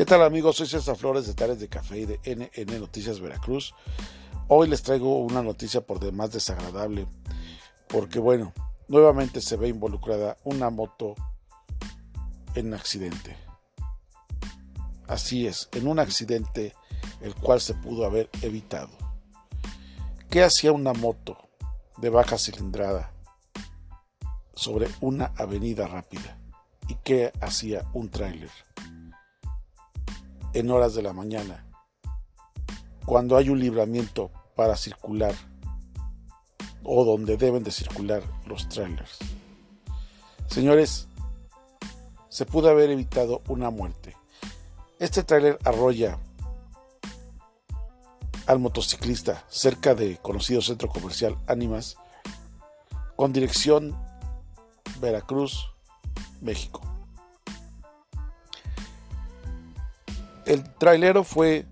¿Qué tal amigos? Soy César Flores de Tales de Café y de NN Noticias Veracruz. Hoy les traigo una noticia por demás desagradable, porque bueno, nuevamente se ve involucrada una moto en un accidente. Así es, en un accidente el cual se pudo haber evitado. ¿Qué hacía una moto de baja cilindrada sobre una avenida rápida? ¿Y qué hacía un tráiler? En horas de la mañana, cuando hay un libramiento para circular o donde deben de circular los trailers. Señores, se pudo haber evitado una muerte. Este trailer arrolla al motociclista cerca de conocido centro comercial Ánimas con dirección Veracruz, México. El trailero fue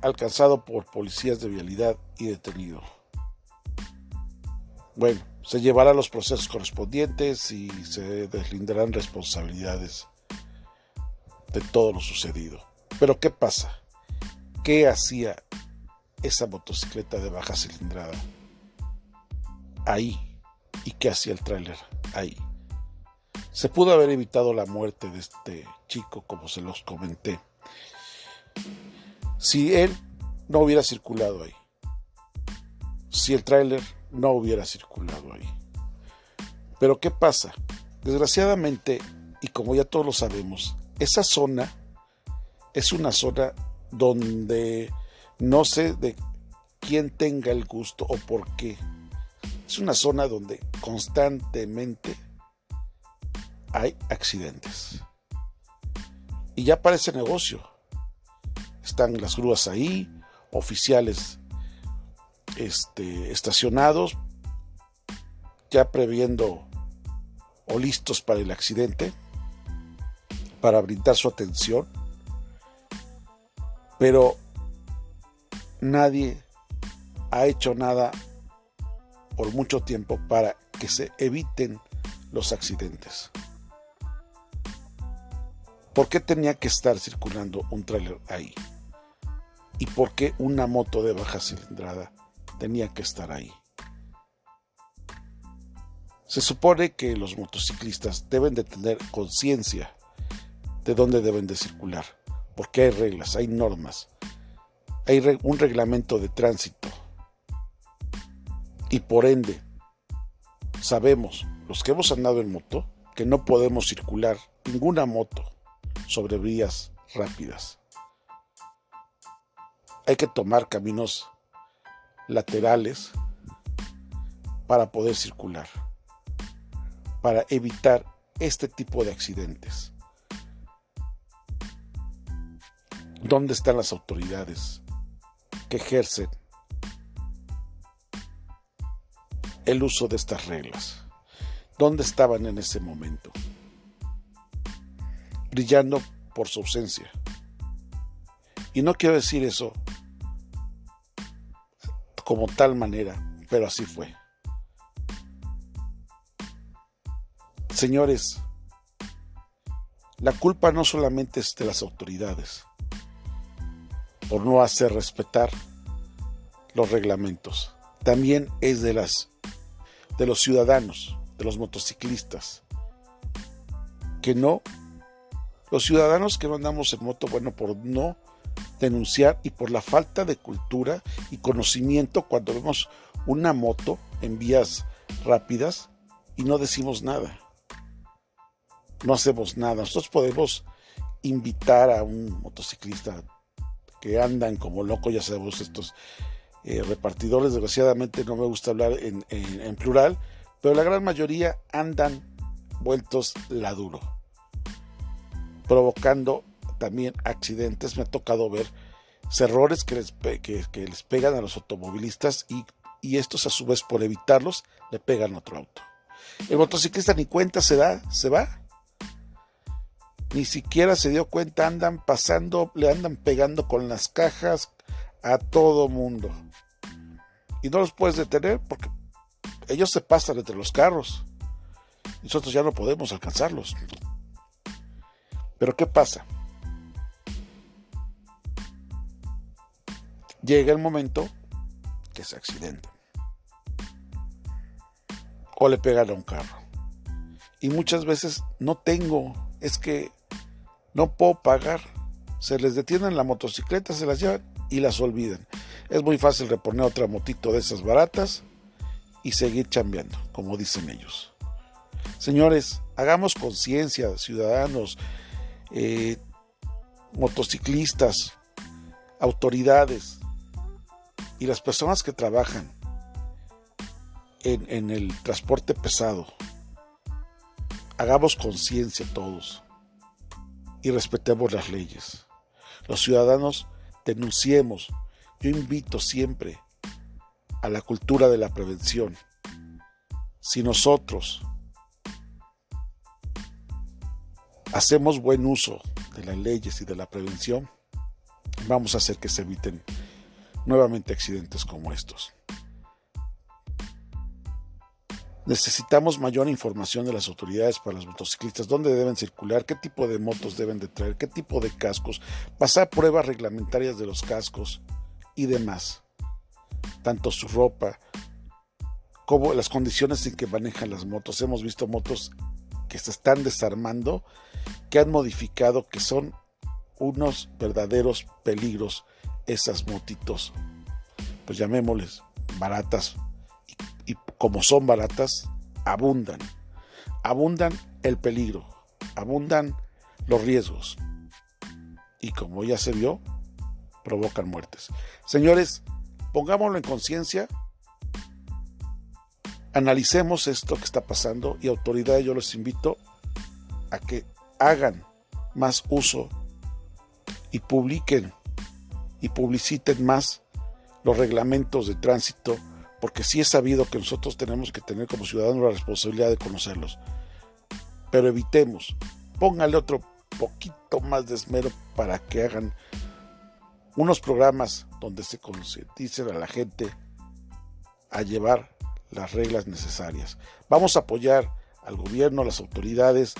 alcanzado por policías de vialidad y detenido. Bueno, se llevará los procesos correspondientes y se deslindarán responsabilidades de todo lo sucedido. Pero ¿qué pasa? ¿Qué hacía esa motocicleta de baja cilindrada ahí? ¿Y qué hacía el tráiler ahí? Se pudo haber evitado la muerte de este chico, como se los comenté si él no hubiera circulado ahí, si el tráiler no hubiera circulado ahí. Pero ¿qué pasa? Desgraciadamente, y como ya todos lo sabemos, esa zona es una zona donde no sé de quién tenga el gusto o por qué. Es una zona donde constantemente hay accidentes. Y ya parece negocio están las grúas ahí, oficiales este, estacionados, ya previendo o listos para el accidente, para brindar su atención, pero nadie ha hecho nada por mucho tiempo para que se eviten los accidentes. ¿Por qué tenía que estar circulando un tráiler ahí? y por qué una moto de baja cilindrada tenía que estar ahí. Se supone que los motociclistas deben de tener conciencia de dónde deben de circular, porque hay reglas, hay normas, hay un reglamento de tránsito y por ende sabemos, los que hemos andado en moto, que no podemos circular ninguna moto sobre vías rápidas hay que tomar caminos laterales para poder circular, para evitar este tipo de accidentes. ¿Dónde están las autoridades que ejercen el uso de estas reglas? ¿Dónde estaban en ese momento? Brillando por su ausencia. Y no quiero decir eso como tal manera, pero así fue. Señores, la culpa no solamente es de las autoridades por no hacer respetar los reglamentos, también es de las de los ciudadanos, de los motociclistas que no los ciudadanos que no andamos en moto, bueno, por no denunciar y por la falta de cultura y conocimiento cuando vemos una moto en vías rápidas y no decimos nada. No hacemos nada. Nosotros podemos invitar a un motociclista que andan como loco, ya sabemos estos eh, repartidores, desgraciadamente no me gusta hablar en, en plural, pero la gran mayoría andan vueltos la duro, provocando también accidentes, me ha tocado ver errores que les, que, les pegan a los automovilistas y, y, estos a su vez por evitarlos le pegan a otro auto. El motociclista ni cuenta se da, se va. Ni siquiera se dio cuenta, andan pasando, le andan pegando con las cajas a todo mundo. Y no los puedes detener porque ellos se pasan entre los carros. Nosotros ya no podemos alcanzarlos. Pero ¿qué pasa? Llega el momento que se accidenta. O le pegan a un carro. Y muchas veces no tengo, es que no puedo pagar. Se les detienen la motocicleta, se las llevan y las olvidan. Es muy fácil reponer otra motito de esas baratas y seguir chambeando, como dicen ellos. Señores, hagamos conciencia, ciudadanos, eh, motociclistas, autoridades y las personas que trabajan en, el transporte pesado. Hagamos conciencia todos y respetemos las leyes. Los ciudadanos denunciemos. Yo invito siempre a la cultura de la prevención. Si nosotros hacemos buen uso de las leyes y de la prevención, vamos a hacer que se eviten nuevamente accidentes como estos. Necesitamos mayor información de las autoridades para los motociclistas, dónde deben circular, qué tipo de motos deben de traer, qué tipo de cascos, pasar pruebas reglamentarias de los cascos y demás. Tanto su ropa como las condiciones en que manejan las motos. Hemos visto motos que se están desarmando, que han modificado, que son unos verdaderos peligros esas motitos. Pues llamémosles baratas y como son baratas, abundan. Abundan el peligro, abundan los riesgos. Y como ya se vio, provocan muertes. Señores, pongámoslo en conciencia, analicemos esto que está pasando y autoridades yo los invito a que hagan más uso y publiquen y publiciten más los reglamentos de tránsito porque sí es sabido que nosotros tenemos que tener como ciudadanos la responsabilidad de conocerlos. Pero evitemos, póngale otro poquito más de esmero para que hagan unos programas donde se concienticen a la gente a llevar las reglas necesarias. Vamos a apoyar al gobierno, a las autoridades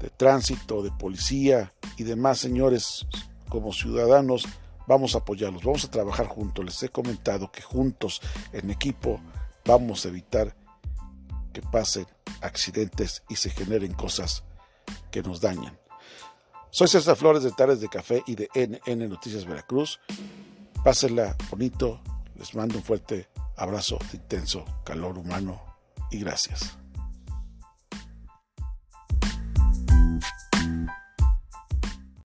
de tránsito, de policía y demás señores como ciudadanos vamos a apoyarlos, vamos a trabajar juntos. Les he comentado que juntos, en equipo, vamos a evitar que pasen accidentes y se generen cosas que nos dañan. Soy César Flores de Tares de Café y de NN Noticias Veracruz. Pásenla bonito. Les mando un fuerte abrazo de intenso calor humano y gracias.